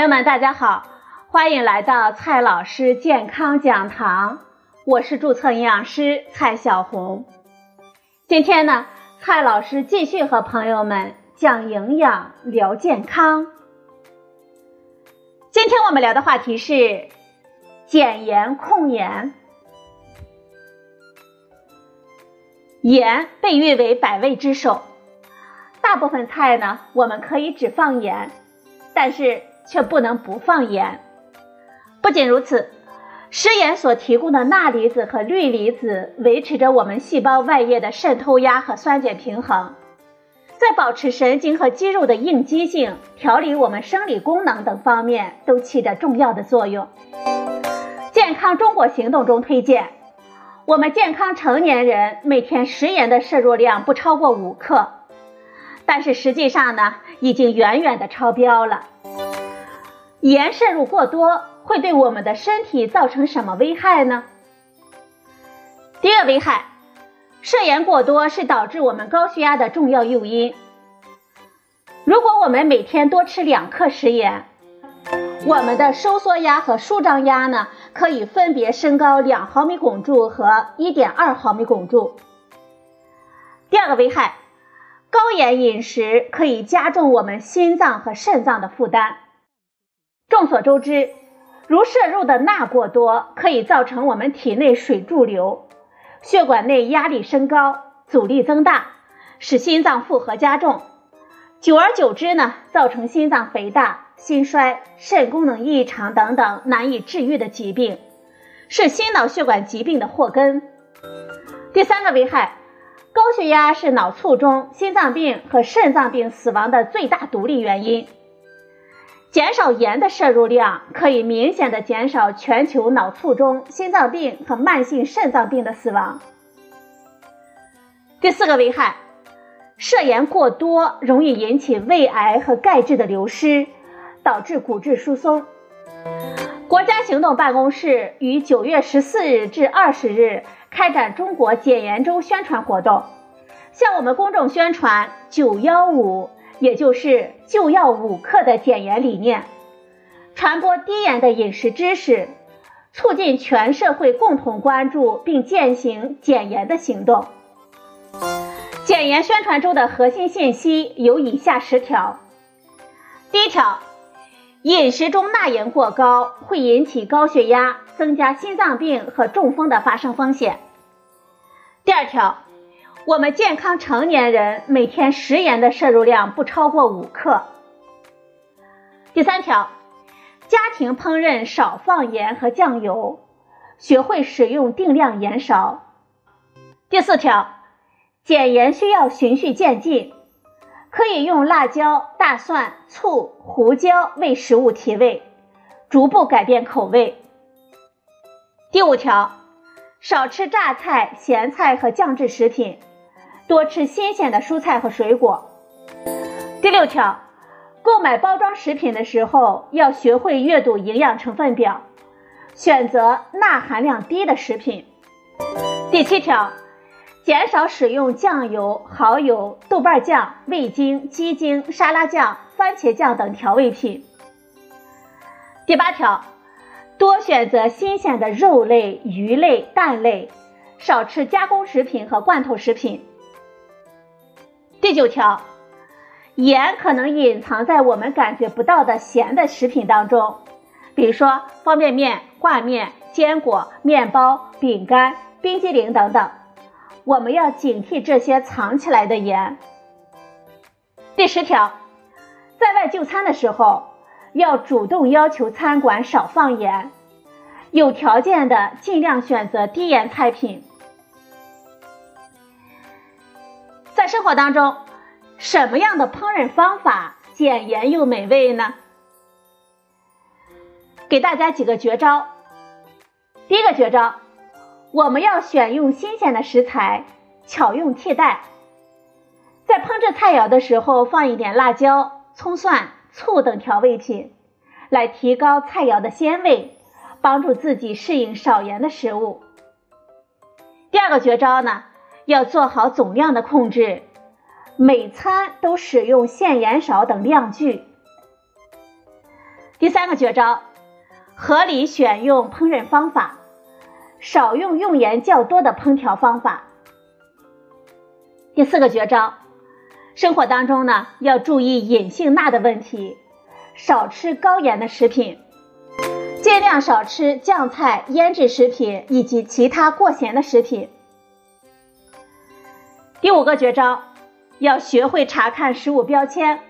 朋友们，大家好，欢迎来到蔡老师健康讲堂，我是注册营养师蔡小红。今天呢，蔡老师继续和朋友们讲营养、聊健康。今天我们聊的话题是减盐控盐。盐被誉为百味之首，大部分菜呢，我们可以只放盐，但是却不能不放盐。不仅如此，食盐所提供的钠离子和氯离子维持着我们细胞外液的渗透压和酸碱平衡，在保持神经和肌肉的应激性、调理我们生理功能等方面都起着重要的作用。健康中国行动中推荐。我们健康成年人每天食盐的摄入量不超过五克，但是实际上呢，已经远远的超标了。盐摄入过多会对我们的身体造成什么危害呢？第一个危害，摄盐过多是导致我们高血压的重要诱因。如果我们每天多吃两克食盐，我们的收缩压和舒张压呢，可以分别升高两毫米汞柱和一点二毫米汞柱。第二个危害，高盐饮食可以加重我们心脏和肾脏的负担。众所周知，如摄入的钠过多，可以造成我们体内水驻留，血管内压力升高，阻力增大，使心脏负荷加重。久而久之呢，造成心脏肥大、心衰、肾功能异常等等难以治愈的疾病，是心脑血管疾病的祸根。第三个危害，高血压是脑卒中、心脏病和肾脏病死亡的最大独立原因。减少盐的摄入量，可以明显的减少全球脑卒中、心脏病和慢性肾脏病的死亡。第四个危害。摄盐过多容易引起胃癌和钙质的流失，导致骨质疏松。国家行动办公室于九月十四日至二十日开展中国减盐周宣传活动，向我们公众宣传“九幺五”，也就是就要五克的减盐理念，传播低盐的饮食知识，促进全社会共同关注并践行减盐的行动。减盐宣传周的核心信息有以下十条：第一条，饮食中钠盐过高会引起高血压，增加心脏病和中风的发生风险。第二条，我们健康成年人每天食盐的摄入量不超过五克。第三条，家庭烹饪少放盐和酱油，学会使用定量盐勺。第四条。减盐需要循序渐进，可以用辣椒、大蒜、醋、胡椒为食物提味，逐步改变口味。第五条，少吃榨菜、咸菜和酱制食品，多吃新鲜的蔬菜和水果。第六条，购买包装食品的时候要学会阅读营养成分表，选择钠含量低的食品。第七条。减少使用酱油、蚝油、豆瓣酱、味精、鸡精、沙拉酱、番茄酱等调味品。第八条，多选择新鲜的肉类、鱼类、蛋类，少吃加工食品和罐头食品。第九条，盐可能隐藏在我们感觉不到的咸的食品当中，比如说方便面、挂面、坚果、面包、饼干、冰激凌等等。我们要警惕这些藏起来的盐。第十条，在外就餐的时候，要主动要求餐馆少放盐，有条件的尽量选择低盐菜品。在生活当中，什么样的烹饪方法减盐又美味呢？给大家几个绝招。第一个绝招。我们要选用新鲜的食材，巧用替代。在烹制菜肴的时候，放一点辣椒、葱蒜、醋等调味品，来提高菜肴的鲜味，帮助自己适应少盐的食物。第二个绝招呢，要做好总量的控制，每餐都使用限盐勺等量具。第三个绝招，合理选用烹饪方法，少用用盐较多的烹调方法。第四个绝招，生活当中呢要注意隐性钠的问题，少吃高盐的食品，尽量少吃酱菜、腌制食品以及其他过咸的食品。第五个绝招，要学会查看食物标签，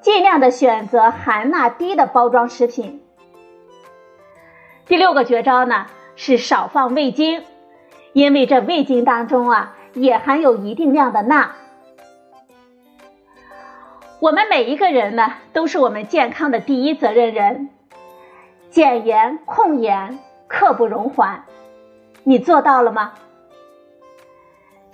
尽量的选择含钠低的包装食品。第六个绝招呢是少放味精，因为这味精当中啊。也含有一定量的钠。我们每一个人呢，都是我们健康的第一责任人。减盐控盐，刻不容缓。你做到了吗？